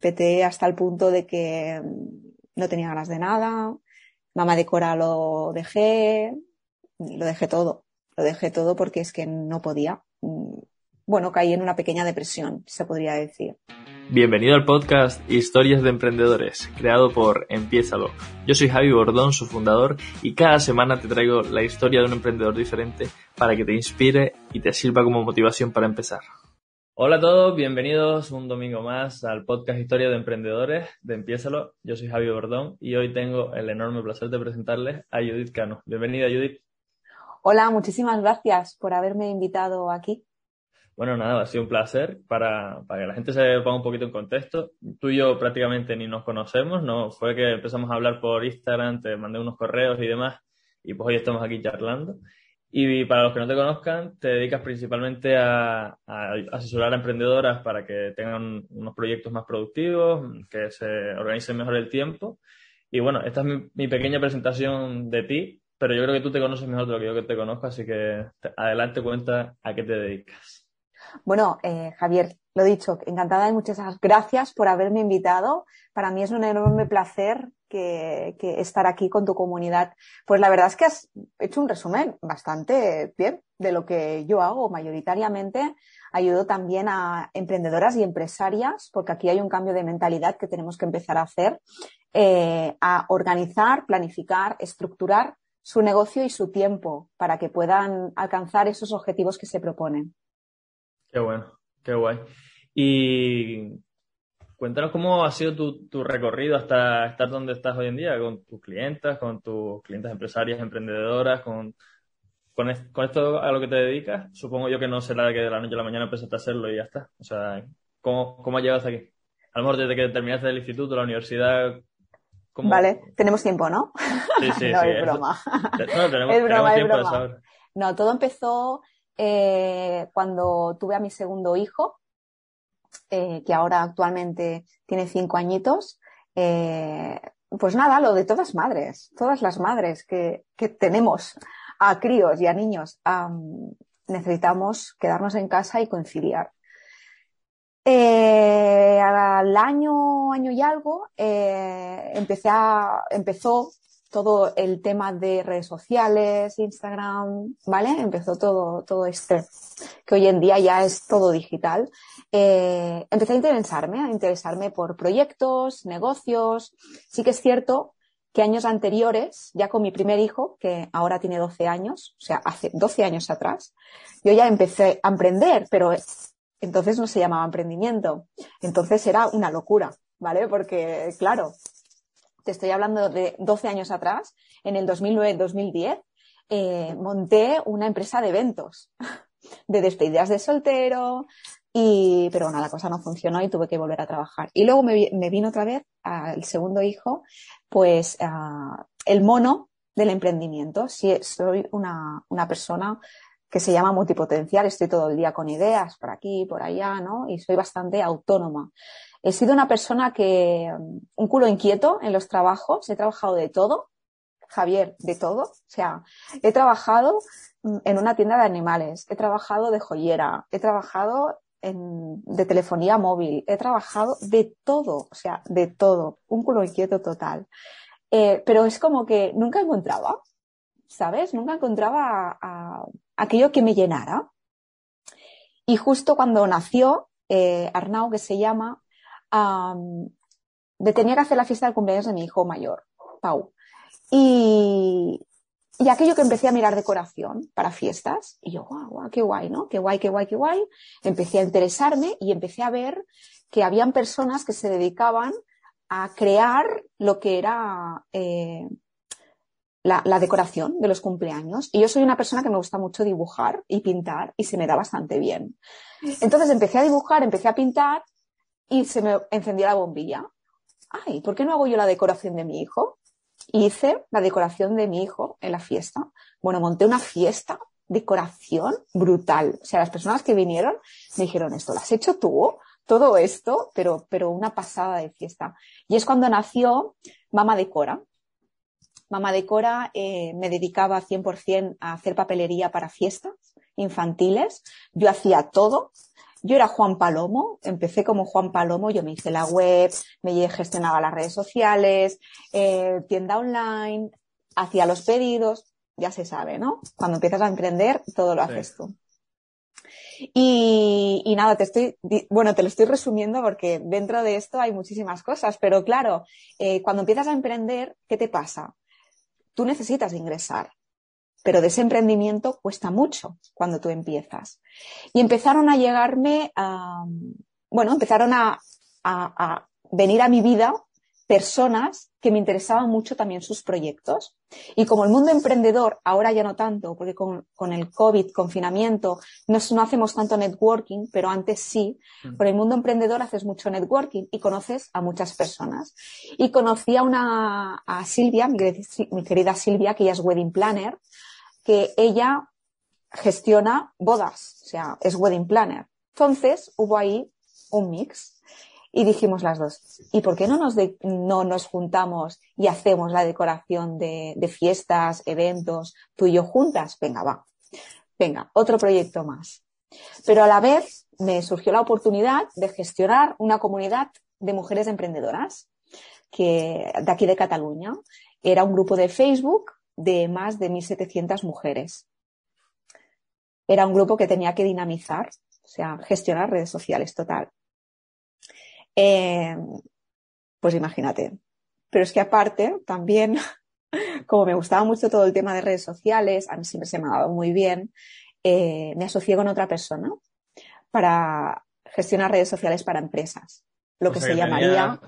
peté hasta el punto de que no tenía ganas de nada, mamá de Cora lo dejé, lo dejé todo, lo dejé todo porque es que no podía. Bueno, caí en una pequeña depresión, se podría decir. Bienvenido al podcast Historias de Emprendedores, creado por Empiézalo. Yo soy Javi Bordón, su fundador, y cada semana te traigo la historia de un emprendedor diferente para que te inspire y te sirva como motivación para empezar. Hola a todos, bienvenidos un domingo más al podcast Historia de Emprendedores de Empiézalo. Yo soy Javi Bordón y hoy tengo el enorme placer de presentarles a Judith Cano. Bienvenida, Judith. Hola, muchísimas gracias por haberme invitado aquí. Bueno, nada, ha sido un placer para, para, que la gente se ponga un poquito en contexto. Tú y yo prácticamente ni nos conocemos, ¿no? Fue que empezamos a hablar por Instagram, te mandé unos correos y demás, y pues hoy estamos aquí charlando. Y para los que no te conozcan, te dedicas principalmente a, a asesorar a emprendedoras para que tengan unos proyectos más productivos, que se organicen mejor el tiempo. Y bueno, esta es mi, mi pequeña presentación de ti, pero yo creo que tú te conoces mejor de lo que yo que te conozco, así que adelante cuenta a qué te dedicas. Bueno, eh, Javier, lo dicho, encantada y muchas gracias por haberme invitado. Para mí es un enorme placer que, que, estar aquí con tu comunidad. Pues la verdad es que has hecho un resumen bastante bien de lo que yo hago. Mayoritariamente ayudo también a emprendedoras y empresarias, porque aquí hay un cambio de mentalidad que tenemos que empezar a hacer, eh, a organizar, planificar, estructurar su negocio y su tiempo para que puedan alcanzar esos objetivos que se proponen. Qué bueno, qué guay. Y cuéntanos cómo ha sido tu, tu, recorrido hasta estar donde estás hoy en día, con tus clientas, con tus clientes empresarias, emprendedoras, con, con, con esto a lo que te dedicas. Supongo yo que no será que de la noche a la mañana empezaste a hacerlo y ya está. O sea, ¿cómo, cómo has llegado hasta aquí? A lo mejor desde que terminaste el instituto, la universidad, ¿Cómo? Vale, tenemos tiempo, ¿no? Sí, sí, no, sí. es broma. No, tenemos, es broma, tenemos tiempo es de saber. broma. No, todo empezó eh, cuando tuve a mi segundo hijo, eh, que ahora actualmente tiene cinco añitos. Eh, pues nada, lo de todas madres, todas las madres que, que tenemos a críos y a niños, um, necesitamos quedarnos en casa y conciliar. Eh, al año, año y algo, eh, empecé a, empezó todo el tema de redes sociales, Instagram, ¿vale? Empezó todo, todo este, que hoy en día ya es todo digital. Eh, empecé a interesarme, a interesarme por proyectos, negocios. Sí que es cierto que años anteriores, ya con mi primer hijo, que ahora tiene 12 años, o sea, hace 12 años atrás, yo ya empecé a emprender, pero entonces no se llamaba emprendimiento. Entonces era una locura, ¿vale? Porque, claro, te estoy hablando de 12 años atrás, en el 2009-2010, eh, monté una empresa de eventos, de despedidas de soltero, y, pero bueno, la cosa no funcionó y tuve que volver a trabajar. Y luego me, vino otra vez al segundo hijo, pues uh, el mono del emprendimiento. Si soy una, una persona que se llama multipotencial, estoy todo el día con ideas por aquí, por allá, ¿no? Y soy bastante autónoma. He sido una persona que, un culo inquieto en los trabajos, he trabajado de todo, Javier, de todo. O sea, he trabajado en una tienda de animales, he trabajado de joyera, he trabajado en, de telefonía móvil, he trabajado de todo, o sea, de todo, un culo inquieto total. Eh, pero es como que nunca encontraba, ¿sabes? Nunca encontraba a aquello que me llenara. Y justo cuando nació eh, Arnau, que se llama, um, me tenía que hacer la fiesta del cumpleaños de mi hijo mayor, Pau. Y, y aquello que empecé a mirar decoración para fiestas, y yo, guau, guau, qué guay, ¿no? Qué guay, qué guay, qué guay. Empecé a interesarme y empecé a ver que habían personas que se dedicaban a crear lo que era eh, la, la, decoración de los cumpleaños. Y yo soy una persona que me gusta mucho dibujar y pintar y se me da bastante bien. Entonces empecé a dibujar, empecé a pintar y se me encendió la bombilla. Ay, ¿por qué no hago yo la decoración de mi hijo? Hice la decoración de mi hijo en la fiesta. Bueno, monté una fiesta, decoración brutal. O sea, las personas que vinieron me dijeron, ¿esto lo has hecho tú? Todo esto, pero, pero una pasada de fiesta. Y es cuando nació Mama Decora. Mama Decora eh, me dedicaba 100% a hacer papelería para fiestas infantiles. Yo hacía todo. Yo era Juan Palomo, empecé como Juan Palomo, yo me hice la web, me gestionaba las redes sociales, eh, tienda online, hacía los pedidos, ya se sabe, ¿no? Cuando empiezas a emprender, todo lo haces tú. Y, nada, te estoy, bueno, te lo estoy resumiendo porque dentro de esto hay muchísimas cosas, pero claro, eh, cuando empiezas a emprender, ¿qué te pasa? Tú necesitas ingresar, pero de ese emprendimiento cuesta mucho cuando tú empiezas. Y empezaron a llegarme, a, bueno, empezaron a, a venir a mi vida personas que me interesaban mucho también sus proyectos. Y como el mundo emprendedor, ahora ya no tanto, porque con, el COVID, confinamiento, no, no, hacemos tanto networking, pero antes sí, mm. con el mundo emprendedor haces mucho networking y conoces a muchas personas. Y conocí a una, a Silvia, mi, mi querida Silvia, que ella es wedding planner, que ella gestiona bodas, o sea, es wedding planner. Entonces hubo ahí un mix. Y dijimos las dos, ¿y por qué no nos, no nos juntamos y hacemos la decoración de, de fiestas, eventos, tú y yo juntas? Venga, va. Venga, otro proyecto más. Pero a la vez me surgió la oportunidad de gestionar una comunidad de mujeres emprendedoras que, de aquí de Cataluña. Era un grupo de Facebook de más de 1.700 mujeres. Era un grupo que tenía que dinamizar, o sea, gestionar redes sociales total. Eh, pues imagínate. Pero es que aparte, también, como me gustaba mucho todo el tema de redes sociales, a mí siempre se me ha dado muy bien, eh, me asocié con otra persona para gestionar redes sociales para empresas, lo que se llamaría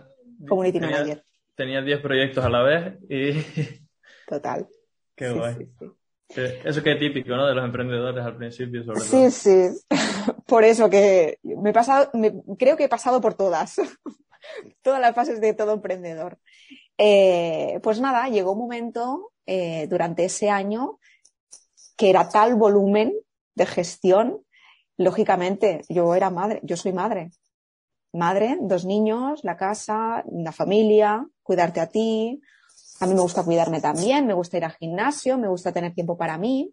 Community Manager. Tenía 10 proyectos a la vez y... Total. Qué guay. Eso que es típico, ¿no? De los emprendedores al principio, sobre sí, Sí, Por eso que me he pasado, creo que he pasado por todas. todas las fases de todo emprendedor. Eh, pues nada, llegó un momento eh, durante ese año que era tal volumen de gestión, lógicamente, yo era madre, yo soy madre. Madre, dos niños, la casa, la familia, cuidarte a ti, a mí me gusta cuidarme también, me gusta ir al gimnasio, me gusta tener tiempo para mí,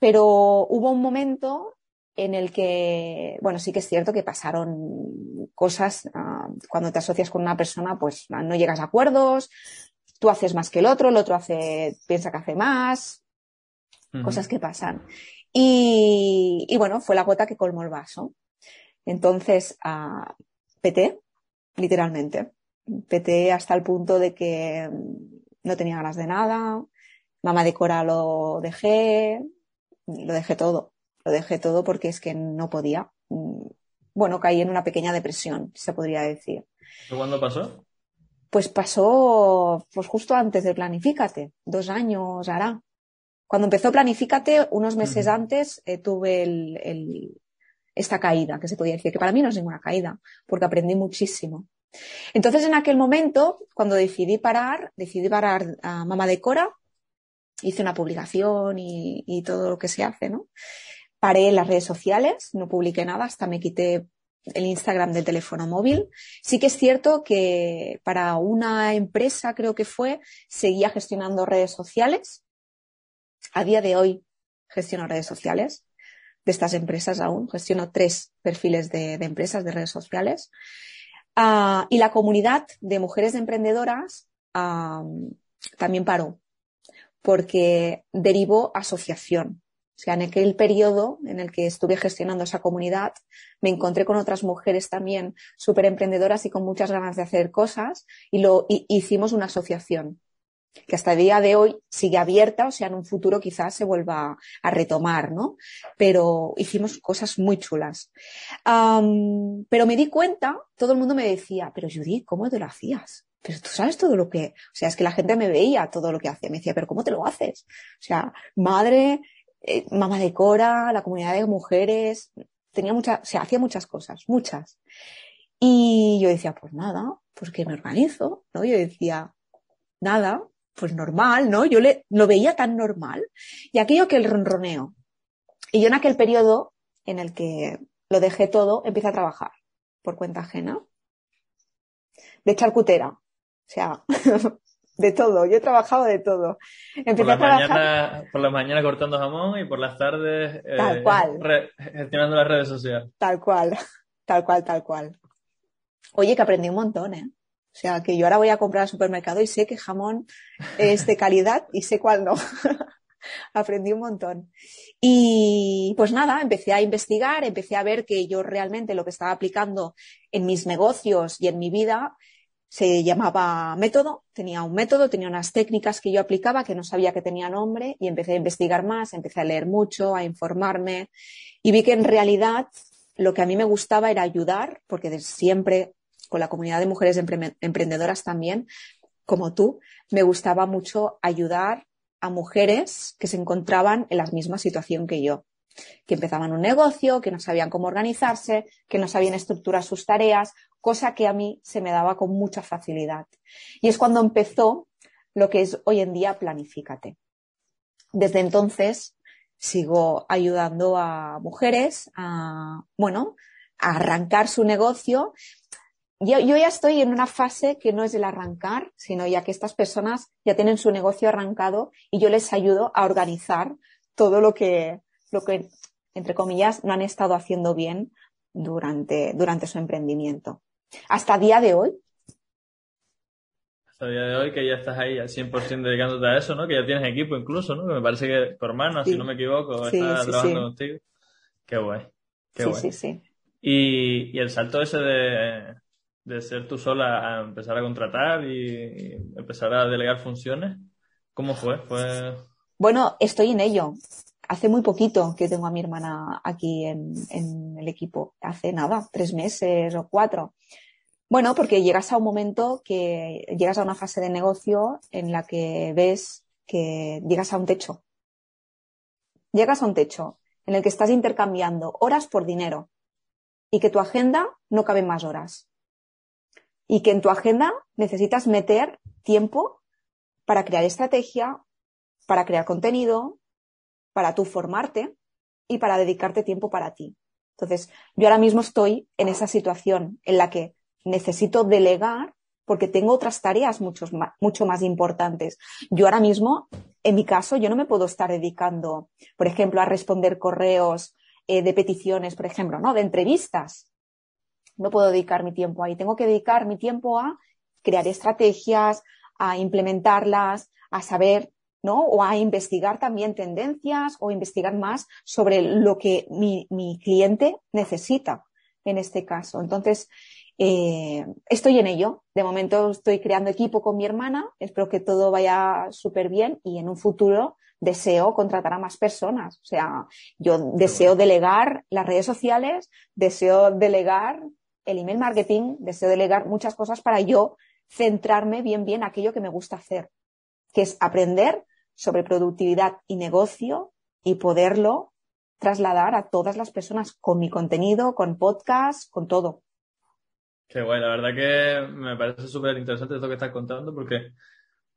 pero hubo un momento en el que, bueno, sí que es cierto que pasaron cosas, ah, cuando te asocias con una persona, pues no llegas a acuerdos, tú haces más que el otro, el otro hace, piensa que hace más, cosas que pasan. Y, bueno, fue la gota que colmó el vaso. Entonces, uh, peté, literalmente. Peté hasta el punto de que no tenía ganas de nada, mamá de Cora lo dejé, lo dejé todo, lo dejé todo porque es que no podía. Bueno, caí en una pequeña depresión, se podría decir. ¿Cuándo pasó? Pues pasó pues justo antes de Planifícate, dos años hará. Cuando empezó Planifícate, unos meses antes eh, tuve el, esta caída, que se podía decir, que para mí no es ninguna caída, porque aprendí muchísimo. Entonces, en aquel momento, cuando decidí parar, decidí parar a Mamá de Cora, hice una publicación y, todo lo que se hace, ¿no? Paré en las redes sociales, no publiqué nada, hasta me quité el Instagram del teléfono móvil. Sí que es cierto que para una empresa, creo que fue, seguía gestionando redes sociales. A día de hoy gestiono redes sociales de estas empresas aún. Gestiono tres perfiles de empresas de redes sociales. Ah, y la comunidad de mujeres emprendedoras también paró, porque derivó asociación. O sea, en aquel periodo en el que estuve gestionando esa comunidad, me encontré con otras mujeres también súper emprendedoras y con muchas ganas de hacer cosas y lo hicimos una asociación que hasta el día de hoy sigue abierta, o sea, en un futuro quizás se vuelva a retomar, ¿no? Pero hicimos cosas muy chulas. pero me di cuenta, todo el mundo me decía, pero Judith, ¿cómo te lo hacías? Pero tú sabes todo lo que, o sea, es que la gente me veía todo lo que hacía, me decía, pero ¿cómo te lo haces? O sea, madre, eh, mamá de Cora, la comunidad de mujeres, tenía muchas, o sea, hacía muchas cosas, muchas. Y yo decía, pues nada, pues que me organizo, ¿no? Yo decía, nada, pues normal, ¿no? Yo le, lo veía tan normal. Y aquello que el ronroneo. Y yo en aquel periodo en el que lo dejé todo, empecé a trabajar por cuenta ajena. De charcutera. O sea, de todo, yo he trabajado de todo. Empecé por, la mañana, por la mañana cortando jamón y por las tardes tal cual. gestionando las redes sociales. Tal cual, tal cual, tal cual. Oye, que aprendí un montón, ¿eh? O sea, que yo ahora voy a comprar al supermercado y sé que jamón es de calidad y sé cuál no. Aprendí un montón. Y pues nada, empecé a investigar, empecé a ver que yo realmente lo que estaba aplicando en mis negocios y en mi vida se llamaba método, tenía un método, tenía unas técnicas que yo aplicaba que no sabía que tenía nombre y empecé a investigar más, empecé a leer mucho, a informarme y vi que en realidad lo que a mí me gustaba era ayudar, porque desde siempre con la comunidad de mujeres emprendedoras también, como tú, me gustaba mucho ayudar a mujeres que se encontraban en la misma situación que yo, que empezaban un negocio, que no sabían cómo organizarse, que no sabían estructurar sus tareas, cosa que a mí se me daba con mucha facilidad. Y es cuando empezó lo que es hoy en día Planifícate. Desde entonces sigo ayudando a mujeres a, bueno, a arrancar su negocio yo, ya estoy en una fase que no es el arrancar, sino ya que estas personas ya tienen su negocio arrancado y yo les ayudo a organizar todo lo que, lo que entre comillas, no han estado haciendo bien durante, durante su emprendimiento. Hasta día de hoy. Hasta día de hoy que ya estás ahí al 100% dedicándote a eso, ¿no? Que ya tienes equipo incluso, ¿no? Que me parece que tu hermano, si no me equivoco, está trabajando contigo. Qué guay. Qué guay. Sí, sí, sí. Y, y el salto ese de, de ser tú sola a empezar a contratar y, empezar a delegar funciones? ¿Cómo fue? fue? Bueno, estoy en ello. Hace muy poquito que tengo a mi hermana aquí en, en el equipo. Hace nada, tres meses o cuatro. Bueno, porque llegas a un momento que llegas a una fase de negocio en la que ves que llegas a un techo. Llegas a un techo en el que estás intercambiando horas por dinero y que tu agenda no cabe más horas y que en tu agenda necesitas meter tiempo para crear estrategia, para crear contenido, para tú formarte y para dedicarte tiempo para ti. Entonces, yo ahora mismo estoy en esa situación en la que necesito delegar porque tengo otras tareas mucho más, mucho más importantes. Yo ahora mismo, en mi caso, yo no me puedo estar dedicando, por ejemplo, a responder correos eh, de peticiones, por ejemplo, ¿no? De entrevistas no puedo dedicar mi tiempo ahí. Tengo que dedicar mi tiempo a crear estrategias, a implementarlas, a saber, ¿no? O a investigar también tendencias o investigar más sobre lo que mi, cliente necesita en este caso. Entonces, eh, estoy en ello. De momento estoy creando equipo con mi hermana. Espero que todo vaya súper bien y en un futuro deseo contratar a más personas. O sea, yo deseo delegar las redes sociales, deseo delegar el email marketing, deseo delegar muchas cosas para yo centrarme bien, bien aquello que me gusta hacer, que es aprender sobre productividad y negocio y poderlo trasladar a todas las personas con mi contenido, con podcast, con todo. Qué guay, la verdad que me parece súper interesante esto que estás contando porque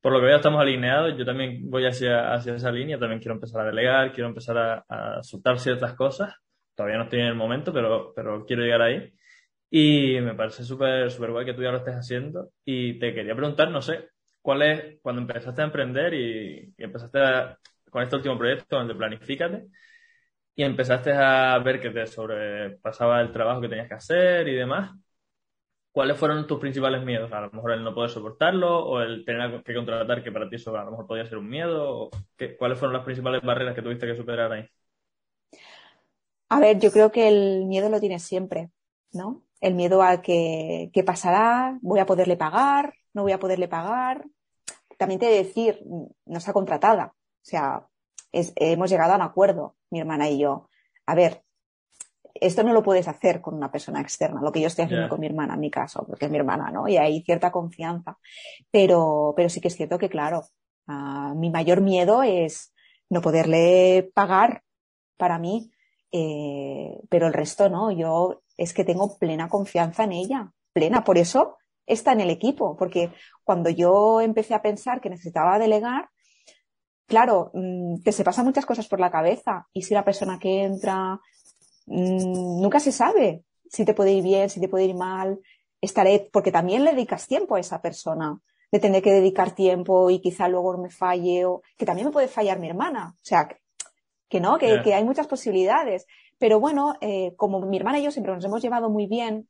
por lo que veo estamos alineados, yo también voy hacia, hacia esa línea, también quiero empezar a delegar, quiero empezar a, a soltar ciertas cosas, todavía no estoy en el momento, pero, pero quiero llegar ahí. Y me parece súper súper guay que tú ya lo estés haciendo. Y te quería preguntar, no sé, ¿cuál es, cuando empezaste a emprender y, empezaste con este último proyecto donde Planifícate, y empezaste a ver que te sobrepasaba el trabajo que tenías que hacer y demás, ¿cuáles fueron tus principales miedos? A lo mejor el no poder soportarlo o el tener que contratar que para ti eso a lo mejor podía ser un miedo. ¿Cuáles fueron las principales barreras que tuviste que superar ahí? A ver, yo creo que el miedo lo tienes siempre, ¿no? El miedo a que, qué pasará, voy a poderle pagar, no voy a poderle pagar. También te he de decir, no está contratada. O sea, hemos llegado a un acuerdo, mi hermana y yo. A ver, esto no lo puedes hacer con una persona externa, lo que yo estoy haciendo con mi hermana, en mi caso, porque es mi hermana, ¿no? Y hay cierta confianza. Pero, pero sí que es cierto que, claro, mi mayor miedo es no poderle pagar para mí, eh, pero el resto no. Yo es que tengo plena confianza en ella, plena. Por eso está en el equipo, porque cuando yo empecé a pensar que necesitaba delegar, claro, mm, te se pasan muchas cosas por la cabeza y si la persona que entra mm, nunca se sabe si te puede ir bien, si te puede ir mal, estaré, porque también le dedicas tiempo a esa persona. de tener que dedicar tiempo y quizá luego me falle o que también me puede fallar mi hermana. O sea, que, no, que, que, hay muchas posibilidades. Pero bueno, eh, como mi hermana y yo siempre nos hemos llevado muy bien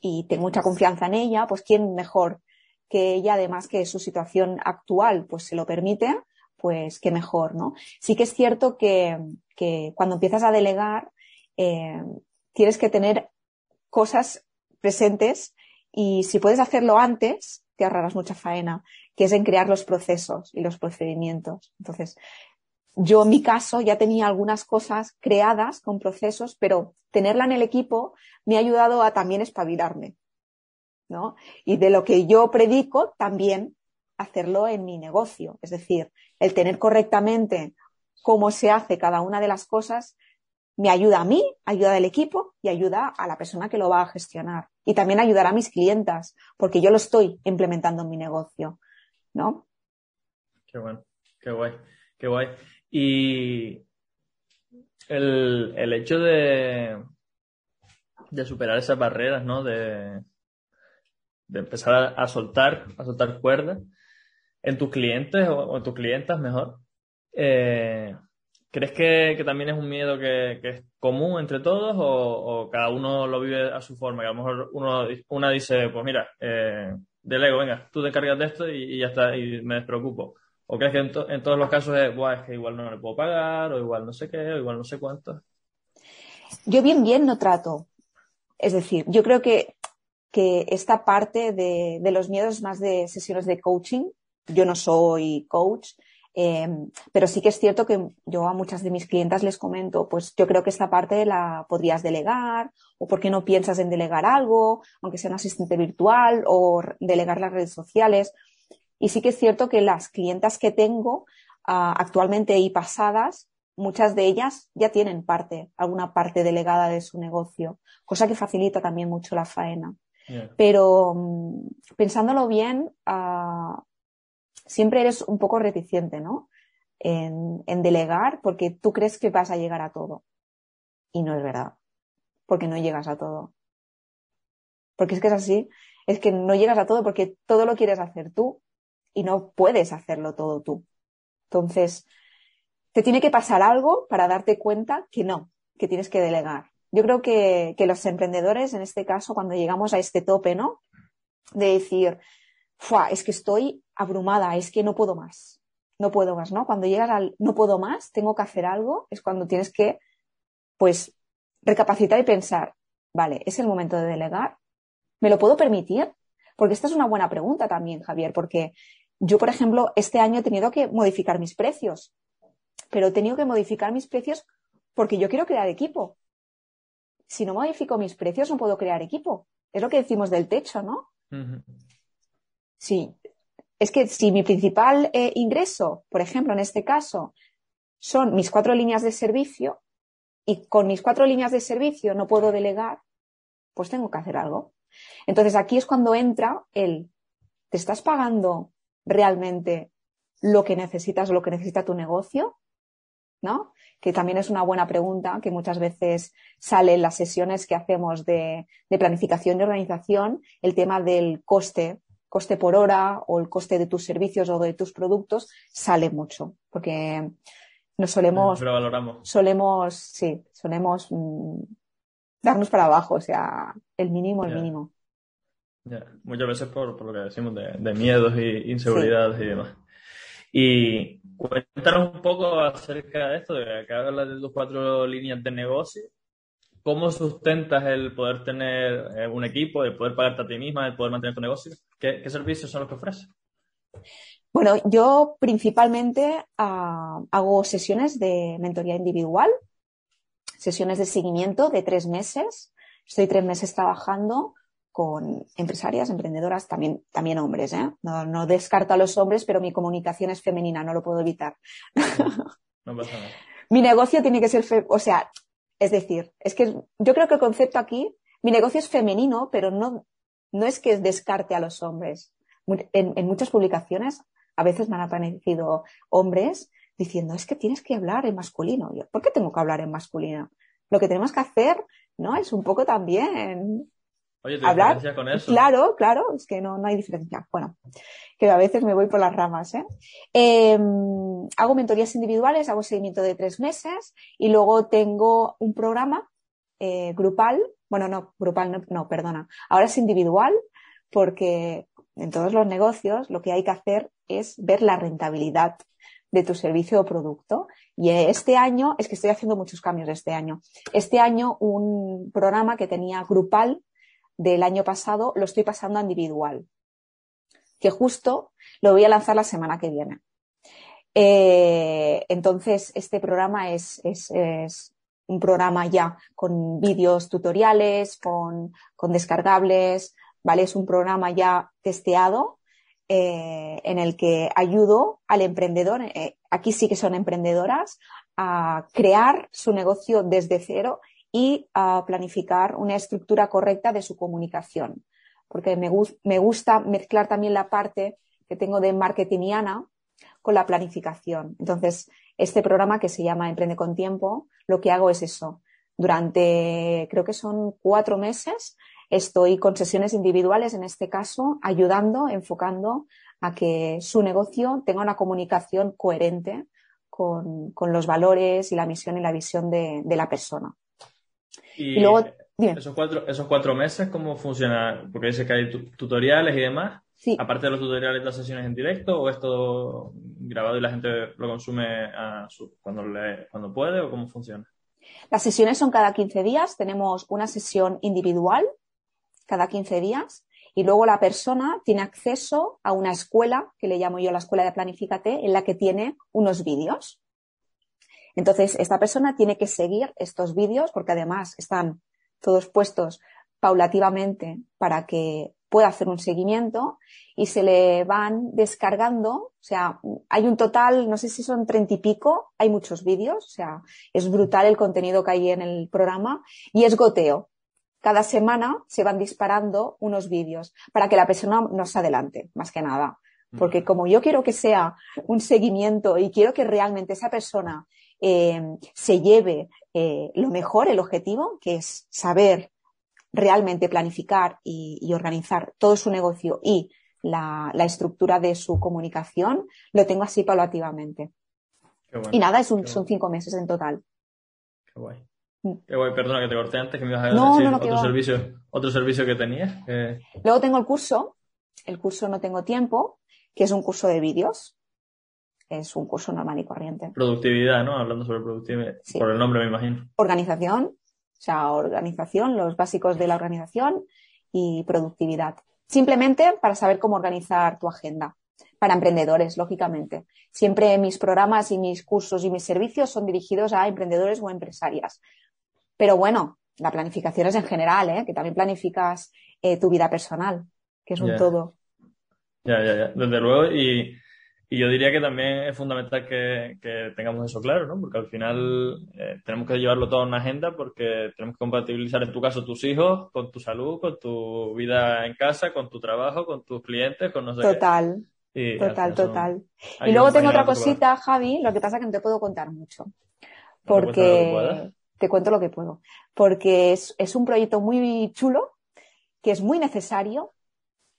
y tengo mucha confianza en ella, pues quién mejor que ella, además que su situación actual pues se lo permite, pues qué mejor, ¿no? Sí que es cierto que, que cuando empiezas a delegar, eh, tienes que tener cosas presentes y si puedes hacerlo antes, te ahorrarás mucha faena, que es en crear los procesos y los procedimientos. Entonces, yo en mi caso ya tenía algunas cosas creadas con procesos, pero tenerla en el equipo me ha ayudado a también espabilarme. ¿no? Y de lo que yo predico, también hacerlo en mi negocio. Es decir, el tener correctamente cómo se hace cada una de las cosas me ayuda a mí, ayuda al equipo y ayuda a la persona que lo va a gestionar. Y también ayudará a mis clientas, porque yo lo estoy implementando en mi negocio, ¿no? Qué bueno, qué guay, qué guay. Y el, el hecho de, de superar esas barreras, ¿no? De, de empezar a, soltar, a soltar cuerdas en tus clientes o, en tus clientas mejor. Eh, ¿Crees que, también es un miedo que, es común entre todos o, cada uno lo vive a su forma? Que a lo mejor uno, una dice, pues mira, eh, delego, venga, tú te encargas de esto y, ya está, y me despreocupo. ¿O crees que en, todos los casos es, es que igual no le puedo pagar, o igual no sé qué, o igual no sé cuánto? Yo bien, bien no trato. Es decir, yo creo que que esta parte de, de, los miedos más de sesiones de coaching. Yo no soy coach, eh, pero sí que es cierto que yo a muchas de mis clientas les comento, pues yo creo que esta parte la podrías delegar, o por qué no piensas en delegar algo, aunque sea un asistente virtual, o delegar las redes sociales. Y sí que es cierto que las clientas que tengo uh, actualmente y pasadas, muchas de ellas ya tienen parte, alguna parte delegada de su negocio, cosa que facilita también mucho la faena. Pero mm, pensándolo bien, uh, siempre eres un poco reticente, ¿no? En, en, delegar porque tú crees que vas a llegar a todo. Y no es verdad. Porque no llegas a todo. Porque es que es así. Es que no llegas a todo porque todo lo quieres hacer tú y no puedes hacerlo todo tú. Entonces, te tiene que pasar algo para darte cuenta que no, que tienes que delegar yo creo que, que, los emprendedores, en este caso, cuando llegamos a este tope, ¿no? De decir, es que estoy abrumada, es que no puedo más, no puedo más, ¿no? Cuando llegas al no puedo más, tengo que hacer algo, es cuando tienes que, pues, recapacitar y pensar, vale, es el momento de delegar, ¿me lo puedo permitir? Porque esta es una buena pregunta también, Javier, porque yo, por ejemplo, este año he tenido que modificar mis precios, pero he tenido que modificar mis precios porque yo quiero crear equipo si no modifico mis precios, no puedo crear equipo. Es lo que decimos del techo, ¿no? Sí. Es que si mi principal eh, ingreso, por ejemplo, en este caso, son mis cuatro líneas de servicio y con mis cuatro líneas de servicio no puedo delegar, pues tengo que hacer algo. Entonces aquí es cuando entra el, ¿te estás pagando realmente lo que necesitas o lo que necesita tu negocio? ¿No? que también es una buena pregunta que muchas veces sale en las sesiones que hacemos de, planificación y organización, el tema del coste, coste por hora o el coste de tus servicios o de tus productos sale mucho, porque nos solemos, solemos, sí, solemos mm, darnos para abajo, o sea, el mínimo, el mínimo. Muchas veces por, lo que decimos de, miedos y inseguridades y demás. Y cuéntanos un poco acerca de esto, de que hablas de tus cuatro líneas de negocio. ¿Cómo sustentas el poder tener eh, un equipo, el poder pagarte a ti misma, el poder mantener tu negocio? ¿Qué, servicios son los que ofreces? Bueno, yo principalmente ah, hago sesiones de mentoría individual, sesiones de seguimiento de tres meses. Estoy tres meses trabajando con empresarias, emprendedoras, también, también hombres, ¿eh? No, no descarto a los hombres, pero mi comunicación es femenina, no lo puedo evitar. No, pasa nada. mi negocio tiene que ser, o sea, es decir, es que yo creo que el concepto aquí, mi negocio es femenino, pero no, no es que descarte a los hombres. En, en muchas publicaciones a veces me han aparecido hombres diciendo, es que tienes que hablar en masculino. Yo, ¿Por qué tengo que hablar en masculino? Lo que tenemos que hacer, ¿no? Es un poco también Oye, ¿te hablar. con eso? Claro, claro, es que no, no hay diferencia. Bueno, que a veces me voy por las ramas. ¿eh? Em, hago mentorías individuales, hago seguimiento de tres meses y luego tengo un programa eh, grupal. Bueno, no, grupal no, no, perdona. Ahora es individual porque en todos los negocios lo que hay que hacer es ver la rentabilidad de tu servicio o producto. Y este año, es que estoy haciendo muchos cambios este año. Este año un programa que tenía grupal del año pasado lo estoy pasando a individual, que justo lo voy a lanzar la semana que viene. Eh, entonces, este programa es, es, un programa ya con vídeos tutoriales, con, con, descargables, ¿vale? Es un programa ya testeado eh, en el que ayudo al emprendedor, eh, aquí sí que son emprendedoras, a crear su negocio desde cero y a planificar una estructura correcta de su comunicación. Porque me, me gusta mezclar también la parte que tengo de marketingiana con la planificación. Entonces, este programa que se llama Emprende con Tiempo, lo que hago es eso. Durante, creo que son cuatro meses, estoy con sesiones individuales, en este caso, ayudando, enfocando a que su negocio tenga una comunicación coherente con, los valores y la misión y la visión de la persona. Y, luego, Esos cuatro, esos cuatro meses, ¿cómo funciona? Porque dice que hay tutoriales y demás. Sí. Aparte de los tutoriales, las sesiones en directo o es todo grabado y la gente lo consume cuando, le, cuando puede o cómo funciona? Las sesiones son cada 15 días. Tenemos una sesión individual cada 15 días y luego la persona tiene acceso a una escuela, que le llamo yo la escuela de Planifícate, en la que tiene unos vídeos. Entonces, esta persona tiene que seguir estos vídeos porque además están todos puestos paulativamente para que pueda hacer un seguimiento y se le van descargando, o sea, hay un total, no sé si son treinta y pico, hay muchos vídeos, o sea, es brutal el contenido que hay en el programa y es goteo. Cada semana se van disparando unos vídeos para que la persona no se adelante, más que nada. Porque como yo quiero que sea un seguimiento y quiero que realmente esa persona eh, se lleve eh, lo mejor, el objetivo, que es saber realmente planificar y, organizar todo su negocio y la, estructura de su comunicación, lo tengo así paulativamente. y nada, es un, son cinco meses en total. Qué guay. Mm. Qué guay, perdona que te corté antes, que me ibas a decir otro, servicio, otro servicio que tenías. Luego tengo el curso, el curso No Tengo Tiempo, que es un curso de vídeos es un curso normal y corriente. Productividad, ¿no? Hablando sobre productividad, por el nombre me imagino. Organización, o sea, organización, los básicos de la organización y productividad. Simplemente para saber cómo organizar tu agenda. Para emprendedores, lógicamente. Siempre mis programas y mis cursos y mis servicios son dirigidos a emprendedores o empresarias. Pero bueno, la planificación es en general, ¿eh? que también planificas eh, tu vida personal, que es un todo. Ya, ya, ya. Desde luego, y y yo diría que también es fundamental que, tengamos eso claro, ¿no? Porque al final eh, tenemos que llevarlo todo en una agenda porque tenemos que compatibilizar, en tu caso, tus hijos con tu salud, con tu vida en casa, con tu trabajo, con tus clientes, con no sé Total. total, total. Y luego tengo otra cosita, Javi, lo que pasa es que no te puedo contar mucho. Porque te cuento lo que puedo. Porque es, es un proyecto muy chulo, que es muy necesario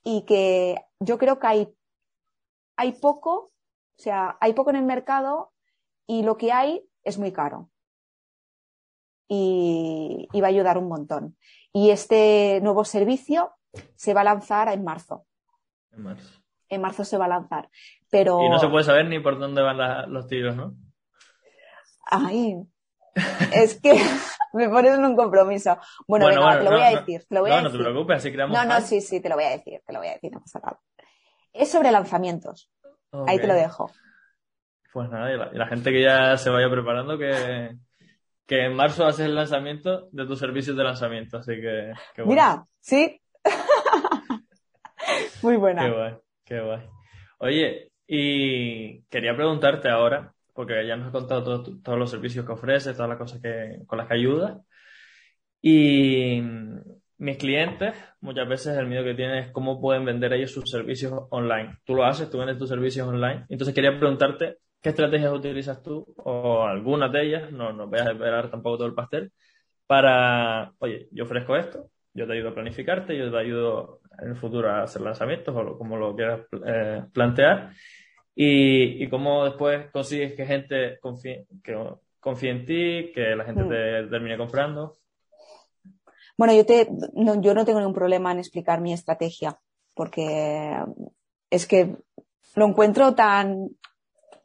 y que yo creo que hay hay poco, o sea, hay poco en el mercado y lo que hay es muy caro. Y, va a ayudar un montón. Y este nuevo servicio se va a lanzar en marzo. En marzo. En marzo se va a lanzar. Pero... Y no se puede saber ni por dónde van los tiros, ¿no? Ay, es que me pones en un compromiso. Bueno, venga, te lo voy a decir. Te lo voy no, a no te preocupes, así creamos. No, no, sí, sí, te lo voy a decir, te lo voy a decir, no pasa nada es sobre lanzamientos. Ahí te lo dejo. Pues nada, y la, gente que ya se vaya preparando, que, que en marzo haces el lanzamiento de tus servicios de lanzamiento, así que... Mira, sí. Muy buena. Qué guay, qué guay. Oye, y quería preguntarte ahora, porque ya nos has contado todos los servicios que ofreces, todas las cosas que, con las que ayudas, y mis clientes, muchas veces el miedo que tienen es cómo pueden vender ellos sus servicios online. Tú lo haces, tú vendes tus servicios online. Entonces quería preguntarte qué estrategias utilizas tú o algunas de ellas, no, no voy a esperar tampoco todo el pastel, para, oye, yo ofrezco esto, yo te ayudo a planificarte, yo te ayudo en el futuro a hacer lanzamientos o como lo quieras eh, plantear. Y, y, cómo después consigues que gente confíe, que confíe en ti, que la gente mm. te termine comprando. Bueno, yo, te, no, yo no tengo ningún problema en explicar mi estrategia, porque es que lo encuentro tan,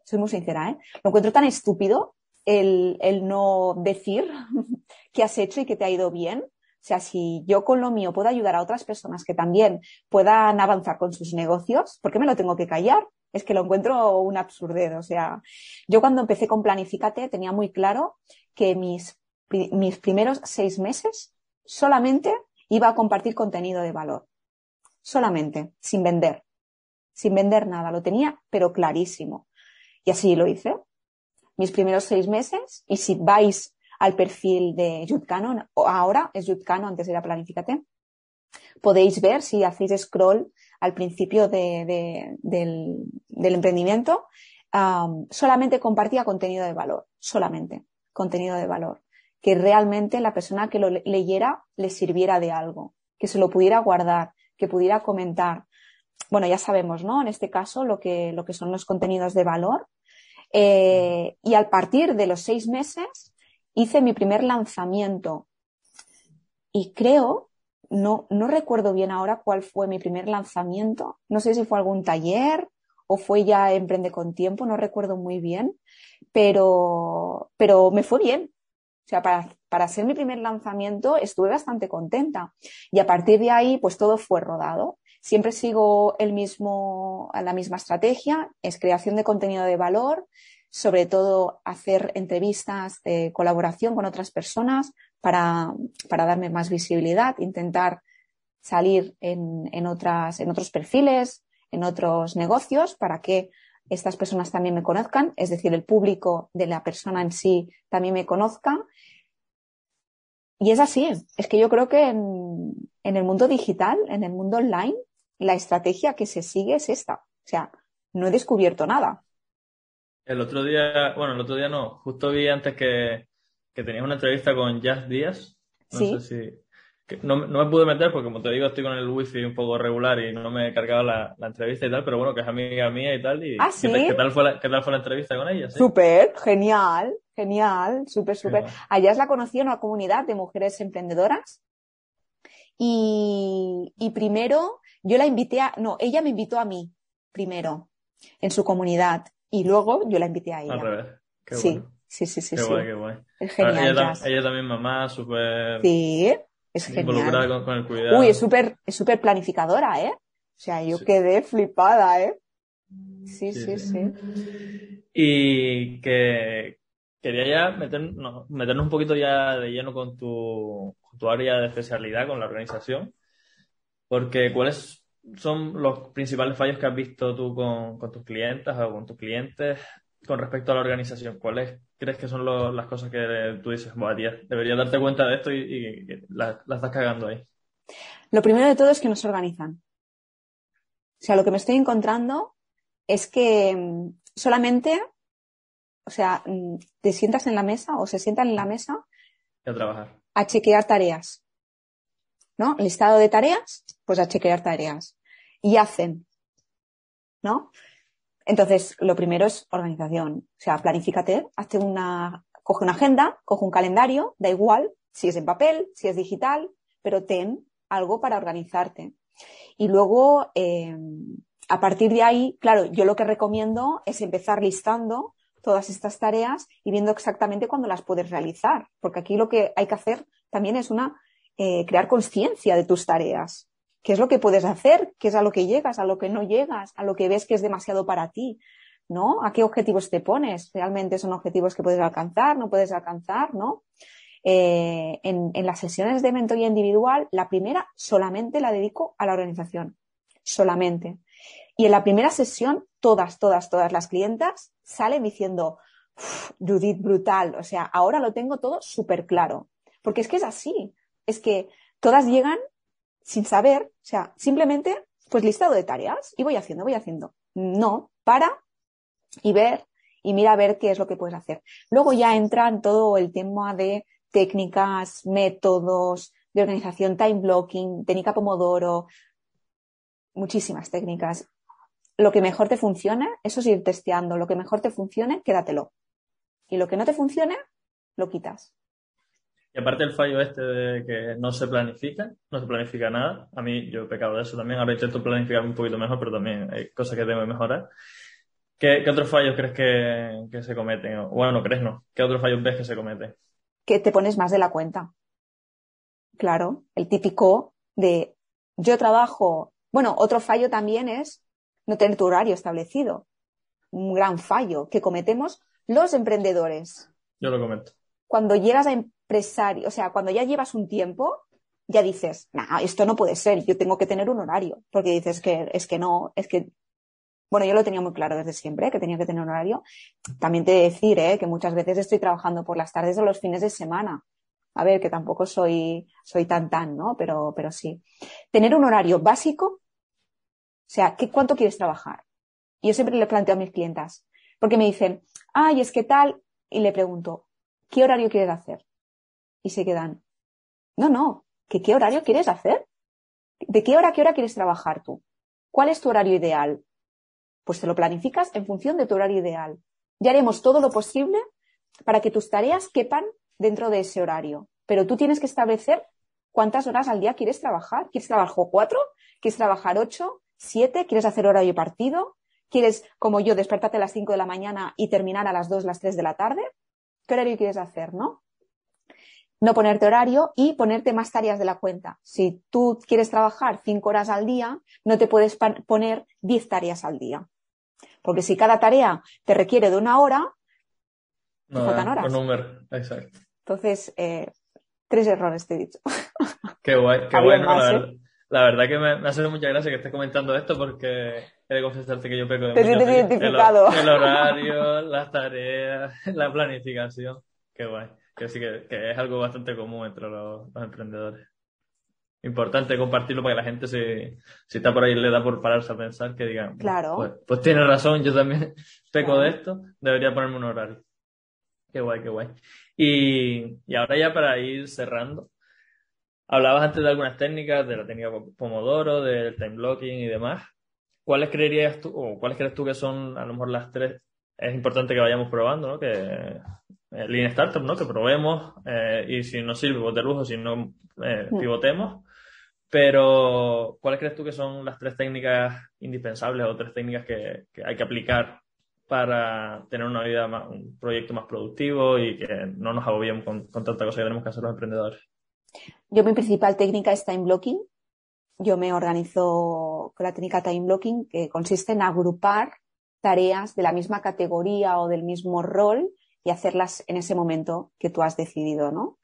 soy muy sincera, ¿eh? lo encuentro tan estúpido el, el no decir qué has hecho y que te ha ido bien. O sea, si yo con lo mío puedo ayudar a otras personas que también puedan avanzar con sus negocios, ¿por qué me lo tengo que callar? Es que lo encuentro un absurdez. O sea, yo cuando empecé con Planifícate tenía muy claro que mis, mis primeros seis meses solamente iba a compartir contenido de valor. Solamente, sin vender. Sin vender nada. Lo tenía, pero clarísimo. Y así lo hice. Mis primeros seis meses. Y si vais al perfil de Jutcano, ahora es Jutcano, antes era Planifícate, podéis ver si hacéis scroll al principio del, emprendimiento, solamente compartía contenido de valor, solamente contenido de valor, que realmente la persona que lo leyera le sirviera de algo, que se lo pudiera guardar, que pudiera comentar. Bueno, ya sabemos, ¿no? En este caso, lo que, lo que son los contenidos de valor. Eh, y al partir de los seis meses, hice mi primer lanzamiento y creo, no, no recuerdo bien ahora cuál fue mi primer lanzamiento, no sé si fue algún taller o fue ya Emprende con Tiempo, no recuerdo muy bien, pero, pero me fue bien. O sea, para, para hacer mi primer lanzamiento estuve bastante contenta. Y a partir de ahí, pues todo fue rodado. Siempre sigo el mismo, la misma estrategia, es creación de contenido de valor, sobre todo hacer entrevistas de colaboración con otras personas para, para darme más visibilidad, intentar salir en, en, otras, en otros perfiles, en otros negocios, para que estas personas también me conozcan, es decir, el público de la persona en sí también me conozca. Y es así, es que yo creo que en, en el mundo digital, en el mundo online, la estrategia que se sigue es esta. O sea, no he descubierto nada. El otro día, bueno, el otro día no, justo vi antes que, que tenías una entrevista con Jazz Díaz. No sé si. No, no, me pude meter porque, como te digo, estoy con el wifi un poco regular y no me he cargado la, la entrevista y tal, pero bueno, que es amiga mía y tal. Y ¿Ah, sí? ¿qué, tal fue la, ¿Qué tal fue la entrevista con ella? Súper, genial, genial, súper, súper. A Jazz la conocí en una comunidad de mujeres emprendedoras. Y, y primero yo la invité a, no, ella me invitó a mí primero en su comunidad y luego yo la invité a ella. Al revés. Qué sí, bueno. sí, sí, sí. Qué sí. guay, qué guay. Es genial. Ella, ella, también mamá, súper. Sí, es genial. con, con, el cuidado. Uy, es súper es súper planificadora, ¿eh? O sea, yo Sí. quedé flipada, ¿eh? Sí, sí, Sí, sí. sí. Y que quería ya meternos, meternos un poquito ya de lleno con tu, con tu área de especialidad, con la organización. Porque, ¿cuáles son los principales fallos que has visto tú con, con tus clientes o con tus clientes con respecto a la organización? ¿Cuáles crees que son lo- las cosas que tú dices, tía, deberías darte cuenta de esto y, y la, la estás cagando ahí? Lo primero de todo es que no se organizan. O sea, lo que me estoy encontrando es que mm, solamente, o sea, mm, te sientas en la mesa o se sientan en la mesa a trabajar. a chequear tareas. ¿No? Listado de tareas, pues a chequear tareas. Y hacen. ¿No? Entonces, lo primero es organización. O sea, planifícate, hazte una, coge una agenda, coge un calendario, da igual si es en papel, si es digital, pero ten algo para organizarte. Y luego, eh, a partir de ahí, claro, yo lo que recomiendo es empezar listando todas estas tareas y viendo exactamente cuándo las puedes realizar, porque aquí lo que hay que hacer también es una eh, crear conciencia de tus tareas. ¿Qué es lo que puedes hacer? ¿Qué es a lo que llegas? ¿A lo que no llegas? ¿A lo que ves que es demasiado para ti? ¿No? ¿A qué objetivos te pones? ¿Realmente son objetivos que puedes alcanzar? ¿No puedes alcanzar? ¿No? Eh, en, en las sesiones de mentoría individual, la primera solamente la dedico a la organización. Solamente. Y en la primera sesión, todas, todas, todas las clientas salen diciendo, "Uf, Judith, brutal. O sea, ahora lo tengo todo súper claro. Porque es que es así. Es que todas llegan sin saber, o sea, simplemente, pues listado de tareas y voy haciendo, voy haciendo. No, para y ver y mira a ver qué es lo que puedes hacer. Luego ya entra en todo el tema de técnicas, métodos, de organización, time blocking, técnica Pomodoro, muchísimas técnicas. Lo que mejor te funcione, eso es ir testeando. Lo que mejor te funcione, quédatelo. Y lo que no te funcione, lo quitas. Y aparte el fallo este de que no se planifica, no se planifica nada, a mí yo he pecado de eso también, ahora intento planificar un poquito mejor, pero también hay cosas que tengo que mejorar. ¿Qué, otros fallos crees que, se cometen? Bueno, no crees, no. ¿Qué otros fallos ves que se cometen? Que te pones más de la cuenta. Claro, el típico de yo trabajo. Bueno, otro fallo también es no tener tu horario establecido. Un gran fallo que cometemos los emprendedores. Yo lo comento. Cuando llegas a empresario, o sea, cuando ya llevas un tiempo, ya dices, no, esto no puede ser, yo tengo que tener un horario, porque dices que es que no, es que, bueno, yo lo tenía muy claro desde siempre, que tenía que tener un horario. También te decir, ¿eh? que muchas veces estoy trabajando por las tardes o los fines de semana. A ver, que tampoco soy, soy tan tan, ¿no? Pero, pero sí. Tener un horario básico, o sea, ¿qué, ¿cuánto quieres trabajar? Yo siempre le planteo a mis clientas, porque me dicen, ay, es que tal, y le pregunto, ¿qué horario quieres hacer? Y se quedan, no, no, ¿qué, horario quieres hacer? ¿De qué hora a qué hora quieres trabajar tú? ¿Cuál es tu horario ideal? Pues te lo planificas en función de tu horario ideal. Ya haremos todo lo posible para que tus tareas quepan dentro de ese horario. Pero tú tienes que establecer cuántas horas al día quieres trabajar. ¿Quieres trabajar cuatro? ¿Quieres trabajar ocho? ¿Siete? ¿Quieres hacer horario partido? ¿Quieres, como yo, despertarte a las cinco de la mañana y terminar a las dos, las tres de la tarde? ¿Qué horario quieres hacer, no? No ponerte horario y ponerte más tareas de la cuenta. Si tú quieres trabajar cinco horas al día, no te puedes poner diez tareas al día. Porque si cada tarea te requiere de una hora, no, te faltan horas. número, exacto. Entonces, eh, tres errores te he dicho. Qué guay, qué bueno. ¿eh? la, verdad que me, me hace mucha gracia que estés comentando esto porque he de confesarte que yo peco de Te sientes identificado. El, horario, las tareas, la planificación. Qué guay. Que sí que, que es algo bastante común entre los, emprendedores. Importante compartirlo para que la gente, si, si está por ahí, le da por pararse a pensar, que digan, claro. pues, pues tiene razón, yo también peco de esto, debería ponerme un horario. Qué guay, qué guay. Y, y ahora ya para ir cerrando, hablabas antes de algunas técnicas, de la técnica Pomodoro, del time blocking y demás. ¿Cuáles creerías tú, o cuáles crees tú que son a lo mejor las tres? Es importante que vayamos probando, ¿no? Que Lean Startup, ¿no? Que probemos eh, y si no sirve, pues de lujo, si no, eh, pivotemos. Pero, ¿cuáles crees tú que son las tres técnicas indispensables o tres técnicas que, hay que aplicar para tener una vida más, un proyecto más productivo y que no nos agobiemos con, con tanta cosa que tenemos que hacer los emprendedores? Yo mi principal técnica es time blocking, yo me organizo con la técnica time blocking, que consiste en agrupar tareas de la misma categoría o del mismo rol y hacerlas en ese momento que tú has decidido, ¿no?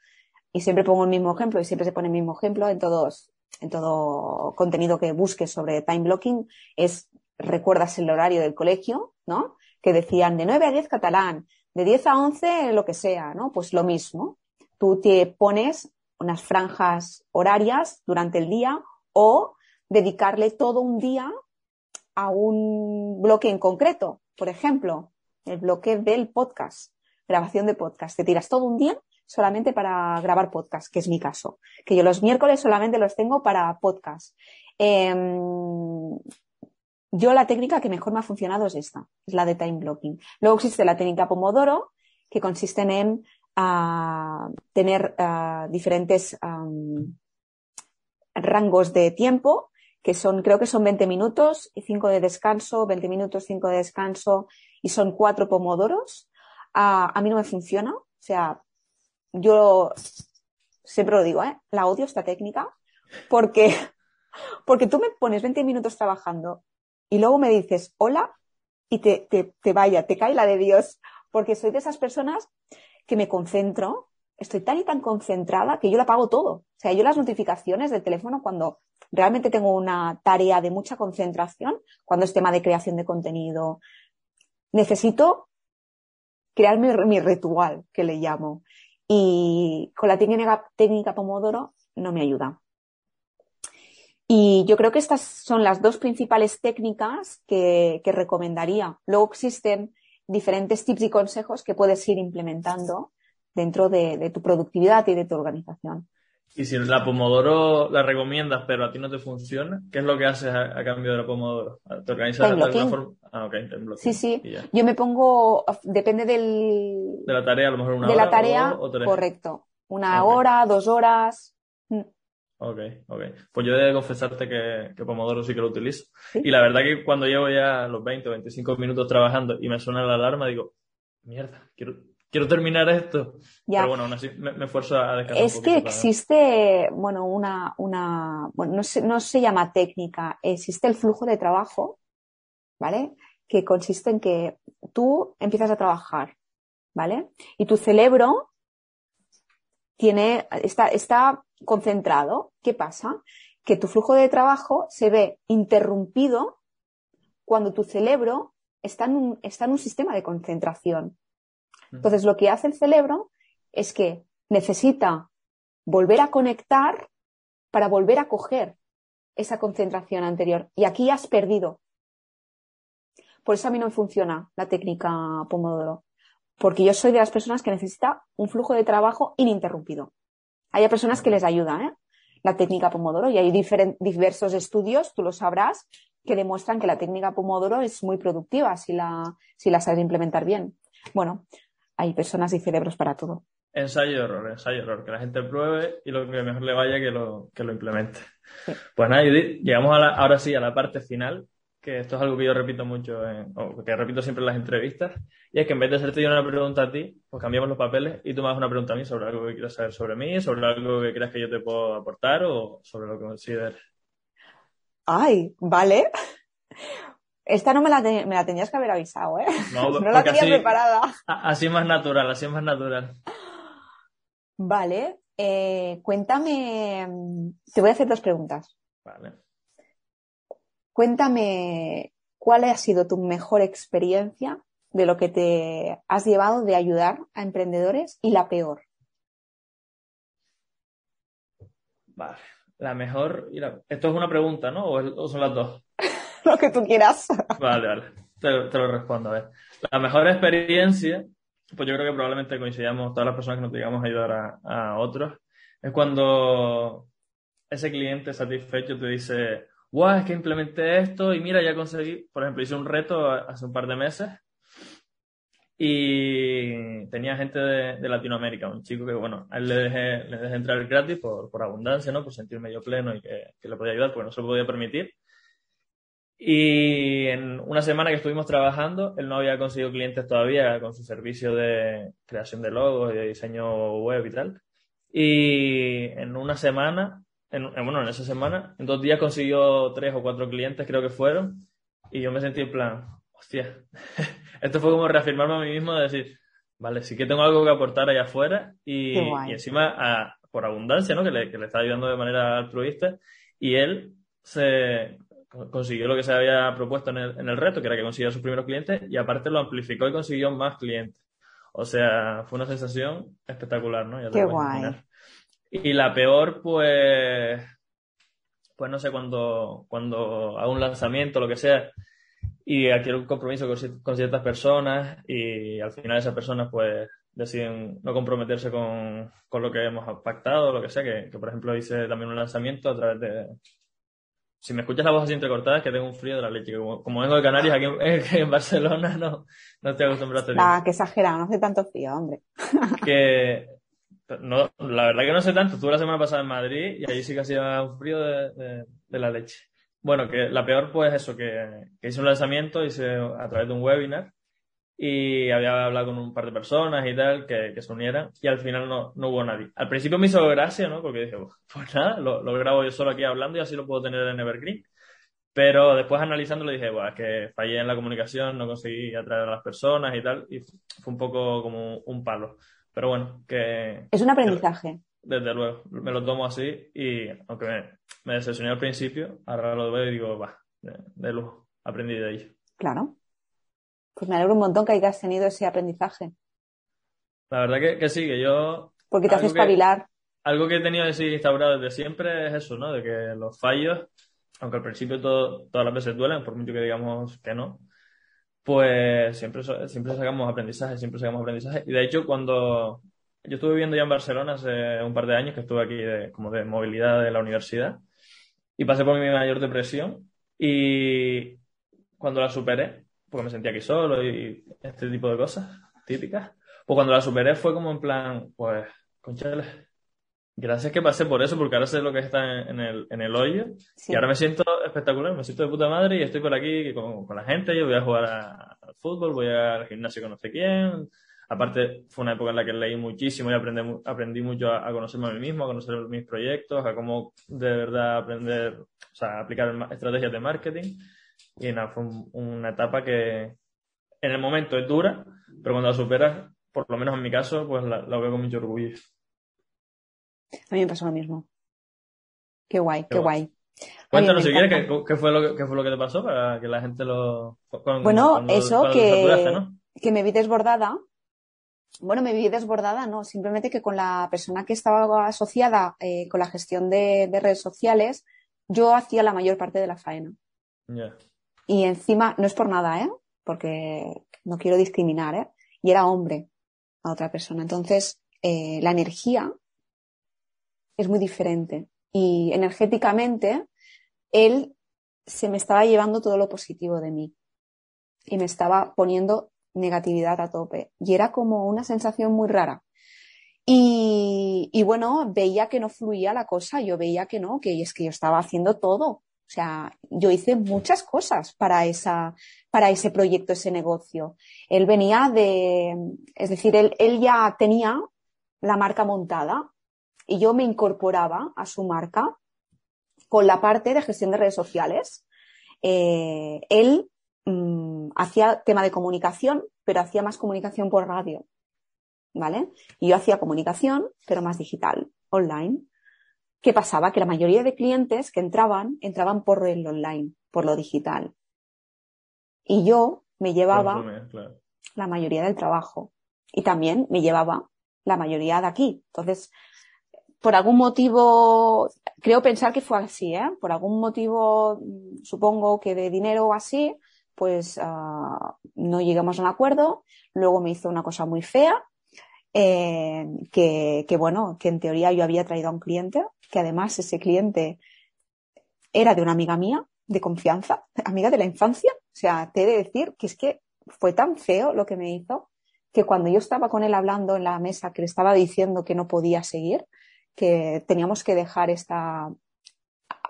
Y siempre pongo el mismo ejemplo y siempre se pone el mismo ejemplo en todos, en todo contenido que busques sobre time blocking es recuerdas el horario del colegio, ¿no? Que decían de 9 a 10 catalán, de 10 a 11 lo que sea, ¿no? Pues lo mismo. Tú te pones unas franjas horarias durante el día o dedicarle todo un día a un bloque en concreto. Por ejemplo, el bloque del podcast, grabación de podcast. Te tiras todo un día solamente para grabar podcast, que es mi caso. Que yo los miércoles solamente los tengo para podcast. Em, yo la técnica que mejor me ha funcionado es esta, es la de time blocking. Luego existe la técnica Pomodoro, que consiste en ah, tener ah, diferentes rangos de tiempo, que son, creo que son 20 minutos y 5 de descanso, 20 minutos, 5 de descanso y son cuatro pomodoros. A mí no me funciona. O sea, yo siempre lo digo, ¿eh? La odio esta técnica porque, porque tú me pones 20 minutos trabajando y luego me dices hola y te, te, te vaya, te cae la de Dios. Porque soy de esas personas que me concentro estoy tan y tan concentrada que yo la apago todo. O sea, yo las notificaciones del teléfono cuando realmente tengo una tarea de mucha concentración, cuando es tema de creación de contenido, necesito crear mi, ritual, que le llamo. Y con la técnica, técnica Pomodoro no me ayuda. Y yo creo que estas son las dos principales técnicas que, que recomendaría. Luego existen diferentes tips y consejos que puedes ir implementando dentro de, tu productividad y de tu organización. Y si la Pomodoro la recomiendas, pero a ti no te funciona, ¿qué es lo que haces a, cambio de la Pomodoro? ¿Te organizas de alguna forma? Ah, ok, Sí, sí. Yo me pongo, depende del... De la tarea, a lo mejor una hora. De la tarea, correcto. Una hora, dos horas. Mm. Ok, ok. Pues yo he de confesarte que, que, Pomodoro sí que lo utilizo. Y la verdad que cuando llevo ya los 20 o 25 minutos trabajando y me suena la alarma, digo, mierda, quiero, quiero terminar esto. Pero bueno, aún así me, esfuerzo a descansar. Es que existe, bueno, una, una, bueno, no se, no se llama técnica, existe el flujo de trabajo, ¿vale? Que consiste en que tú empiezas a trabajar, ¿vale? Y tu cerebro tiene, está, está concentrado. ¿Qué pasa? Que tu flujo de trabajo se ve interrumpido cuando tu cerebro está en un, está en un sistema de concentración. Entonces, lo que hace el cerebro es que necesita volver a conectar para volver a coger esa concentración anterior. Y aquí has perdido. Por eso a mí no me funciona la técnica Pomodoro. Porque yo soy de las personas que necesita un flujo de trabajo ininterrumpido. Hay personas que les ayuda, ¿eh? La técnica Pomodoro y hay diversos estudios, tú lo sabrás, que demuestran que la técnica Pomodoro es muy productiva si la, si la sabes implementar bien. Bueno, hay personas y cerebros para todo. Ensayo error, ensayo error, que la gente pruebe y lo que mejor le vaya que lo, que lo implemente. Pues nada, Judith, llegamos ahora sí a la parte final, que esto es algo que yo repito mucho, o que repito siempre en las entrevistas, y es que en vez de hacerte yo una pregunta a ti, pues cambiamos los papeles y tú me haces una pregunta a mí sobre algo que quieras saber sobre mí, sobre algo que creas que yo te puedo aportar o sobre lo que consideres. Ay, vale. Esta no me la, me la tenías que haber avisado, ¿eh? No, la tenía preparada. Así más natural, así más natural. Vale. Eh, cuéntame. Te voy a hacer dos preguntas. Vale. Cuéntame cuál ha sido tu mejor experiencia de lo que te has llevado de ayudar a emprendedores y la peor. Vale. La mejor. Esto es una pregunta, ¿no? ¿O, son las dos? lo que tú quieras. Vale, vale. Te, lo respondo. A ver. La mejor experiencia, pues yo creo que probablemente coincidamos todas las personas que nos digamos a ayudar a, otros, es cuando ese cliente satisfecho te dice, wow, es que implementé esto y mira, ya conseguí, por ejemplo, hice un reto hace un par de meses y tenía gente de, Latinoamérica, un chico que, bueno, a él le dejé, le dejé entrar gratis por, por abundancia, ¿no? Por sentirme yo pleno y que, que le podía ayudar, porque no se lo podía permitir. Y en una semana que estuvimos trabajando, él no había conseguido clientes todavía con su servicio de creación de logos y de diseño web y tal. Y en una semana, en, bueno, en esa semana, en dos días consiguió tres o cuatro clientes, creo que fueron. Y yo me sentí en plan, hostia, esto fue como reafirmarme a mí mismo de decir, vale, sí que tengo algo que aportar allá afuera y, encima por abundancia, ¿no? Que le, que le está ayudando de manera altruista. Y él se consiguió lo que se había propuesto en el, en el reto, que era que consiguiera sus primeros clientes, y aparte lo amplificó y consiguió más clientes. O sea, fue una sensación espectacular, ¿no? Qué guay. Y la peor, pues, pues no sé, cuando, cuando hago un lanzamiento, lo que sea, y adquiero un compromiso con, ciertas personas, y al final esas personas, pues, deciden no comprometerse con, con lo que hemos pactado, lo que sea, que, que por ejemplo hice también un lanzamiento a través de, si me escuchas la voz así entrecortada es que tengo un frío de la leche. Como, como vengo de Canarias, aquí en, Barcelona no, no estoy acostumbrado a este Ah, que exagerado, no hace tanto frío, hombre. que no, la verdad que no sé tanto. Estuve la semana pasada en Madrid y allí sí que hacía un frío de, de, la leche. Bueno, que la peor pues eso, que, que hice un lanzamiento, hice a través de un webinar y había hablado con un par de personas y tal que, que se unieran y al final no, no, hubo nadie. Al principio me hizo gracia, ¿no? Porque dije, pues nada, lo, lo, grabo yo solo aquí hablando y así lo puedo tener en Evergreen. Pero después analizando le dije, bueno, es que fallé en la comunicación, no conseguí atraer a las personas y tal, y fue un poco como un palo. Pero bueno, que... Es un aprendizaje. desde luego, me lo tomo así y aunque me, me decepcioné al principio, ahora lo veo y digo, va, de, de lujo, aprendí de ello. Claro. Pues me alegro un montón que hayas tenido ese aprendizaje. La verdad que, que sí, que yo... Porque te hace espabilar. algo que he tenido así instaurado desde siempre es eso, ¿no? De que los fallos, aunque al principio todo, todas las veces duelen, por mucho que digamos que no, pues siempre, siempre sacamos aprendizaje, siempre sacamos aprendizaje. Y de hecho, cuando, yo estuve viviendo ya en Barcelona hace un par de años, que estuve aquí de, como de movilidad de la universidad, y pasé por mi mayor depresión, y cuando la superé, porque me sentía aquí solo y este tipo de cosas típicas, pues cuando la superé fue como en plan, pues, conchales, gracias que pasé por eso, porque ahora sé lo que está en el, en el hoyo, y ahora me siento espectacular, me siento de puta madre, y estoy por aquí con, con la gente, yo voy a jugar al fútbol, voy al gimnasio con no sé quién, Aparte, fue una época en la que leí muchísimo y aprendí, aprendí mucho a, conocerme a mí mismo, a conocer mis proyectos, a cómo de verdad aprender, o sea, aplicar estrategias de marketing. Y nada, fue una etapa que en el momento es dura, pero cuando la superas, por lo menos en mi caso, pues la, veo con mucho orgullo. A mí me pasó lo mismo. Qué guay, qué, guay. Cuéntanos si quieres qué, fue lo que, qué fue lo que te pasó para que la gente lo... bueno, eso que, que me vi desbordada bueno, me vi desbordada, no, simplemente que con la persona que estaba asociada eh, con la gestión de, redes sociales, yo hacía la mayor parte de la faena. Y encima, no es por nada, ¿eh? Porque no quiero discriminar, ¿eh? Y era hombre a otra persona. Entonces, eh, la energía es muy diferente. Y energéticamente, él se me estaba llevando todo lo positivo de mí. Y me estaba poniendo negatividad a tope. Y era como una sensación muy rara. Y, y, bueno, veía que no fluía la cosa, yo veía que no, que es que yo estaba haciendo todo. O sea, yo hice muchas cosas para esa, para ese proyecto, ese negocio. Él venía de, es decir, él, ya tenía la marca montada y yo me incorporaba a su marca con la parte de gestión de redes sociales. Eh, él Mm, hacía tema de comunicación, pero hacía más comunicación por radio. ¿Vale? Y yo hacía comunicación, pero más digital, online. ¿Qué pasaba? Que la mayoría de clientes que entraban, entraban por el online, por lo digital. Y yo me llevaba la mayoría del trabajo. Y también me llevaba la mayoría de aquí. Entonces, por algún motivo, creo pensar que fue así, ¿eh? Por algún motivo, mm, supongo que de dinero o así, pues ah, no llegamos a un acuerdo. Luego me hizo una cosa muy fea, eh, que, bueno, que en teoría yo había traído a un cliente, que además ese cliente era de una amiga mía, de confianza, amiga de la infancia. O sea, te he de decir que es que fue tan feo lo que me hizo, que cuando yo estaba con él hablando en la mesa, que le estaba diciendo que no podía seguir, que teníamos que dejar esta,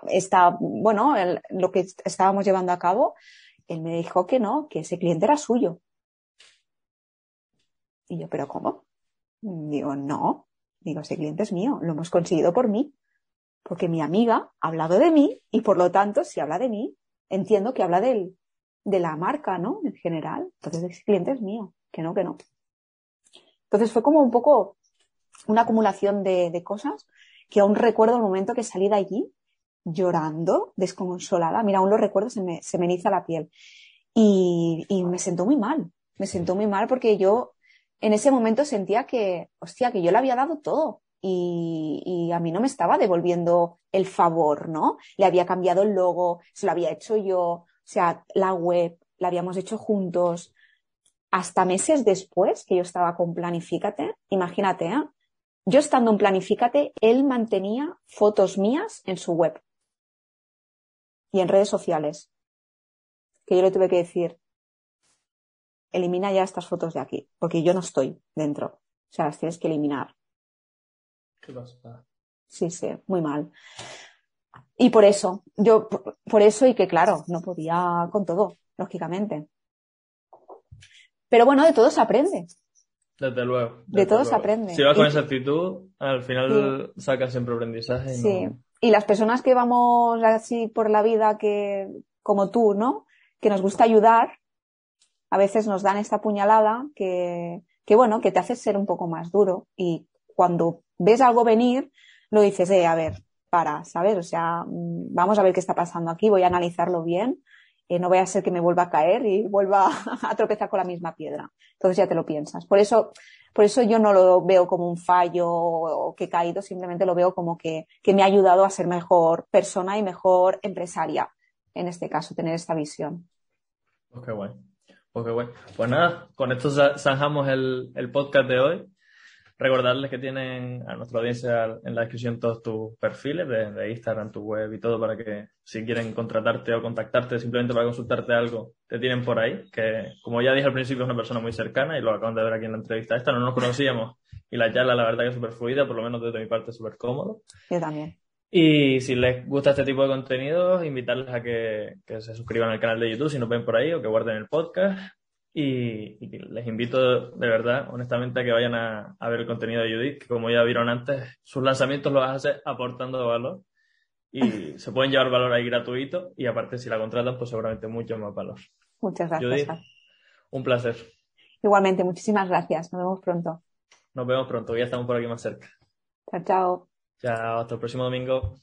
esta bueno, lo que estábamos llevando a cabo, él me dijo que no, que ese cliente era suyo. Y yo, ¿pero cómo? Digo, no. Digo, ese cliente es mío, lo hemos conseguido por mí. Porque mi amiga ha hablado de mí y por lo tanto, si habla de mí, entiendo que habla de la marca, ¿no? En general. Entonces, ese cliente es mío. Que no, que no. Entonces fue como un poco una acumulación de, de cosas que aún recuerdo el momento que salí de allí llorando, desconsolada. Mira, aún lo recuerdo, se me, se me eriza la piel. Y, y me sentó muy mal. Me sentó muy mal porque yo en ese momento sentía que, hostia, que yo le había dado todo. Y, y, a mí no me estaba devolviendo el favor, ¿no? Le había cambiado el logo, se lo había hecho yo, o sea, la web, la habíamos hecho juntos. Hasta meses después que yo estaba con Planifícate, imagínate, ¿eh? Yo estando en Planifícate, él mantenía fotos mías en su web y en redes sociales, que yo le tuve que decir, elimina ya estas fotos de aquí, porque yo no estoy dentro. O sea, las tienes que eliminar. ¿Qué pasa? Sí, sí, muy mal. Y por eso, yo, por eso y que claro, no podía con todo, lógicamente. Pero bueno, de todo se aprende. Desde luego. de todo se aprende. Si vas con esa actitud, al final sacas siempre aprendizaje. sí. Y las personas que vamos así por la vida que, como tú, ¿no? Que nos gusta ayudar, a veces nos dan esta puñalada que, que bueno, que te hace ser un poco más duro. Y cuando ves algo venir, lo dices, eh, a ver, para, ¿sabes? O sea, mm, vamos a ver qué está pasando aquí, voy a analizarlo bien, eh, no voy a ser que me vuelva a caer y vuelva a tropezar con la misma piedra. Entonces ya te lo piensas. Por eso, por eso yo no lo veo como un fallo o que he caído, simplemente lo veo como que, que me ha ayudado a ser mejor persona y mejor empresaria, en este caso, tener esta visión. Pues qué Pues, pues nada, con esto zanjamos el, el podcast de hoy. Recordarles que tienen a nuestra audiencia en la descripción todos tus perfiles de, Instagram, tu web y todo para que si quieren contratarte o contactarte simplemente para consultarte algo, te tienen por ahí. Que como ya dije al principio es una persona muy cercana y lo acaban de ver aquí en la entrevista esta, no nos conocíamos y la charla la verdad que es súper fluida, por lo menos desde mi parte súper cómodo. Yo también. Y si les gusta este tipo de contenido, invitarles a que, que se suscriban al canal de YouTube si nos ven por ahí o que guarden el podcast y, les invito de verdad, honestamente, a que vayan a, ver el contenido de Judith, que como ya vieron antes, sus lanzamientos los hace aportando valor y se pueden llevar valor ahí gratuito y aparte si la contratan, pues seguramente mucho más valor. Muchas gracias. Judith, un placer. Igualmente, muchísimas gracias. Nos vemos pronto. Nos vemos pronto, ya estamos por aquí más cerca. Chao, chao. Chao, hasta el próximo domingo.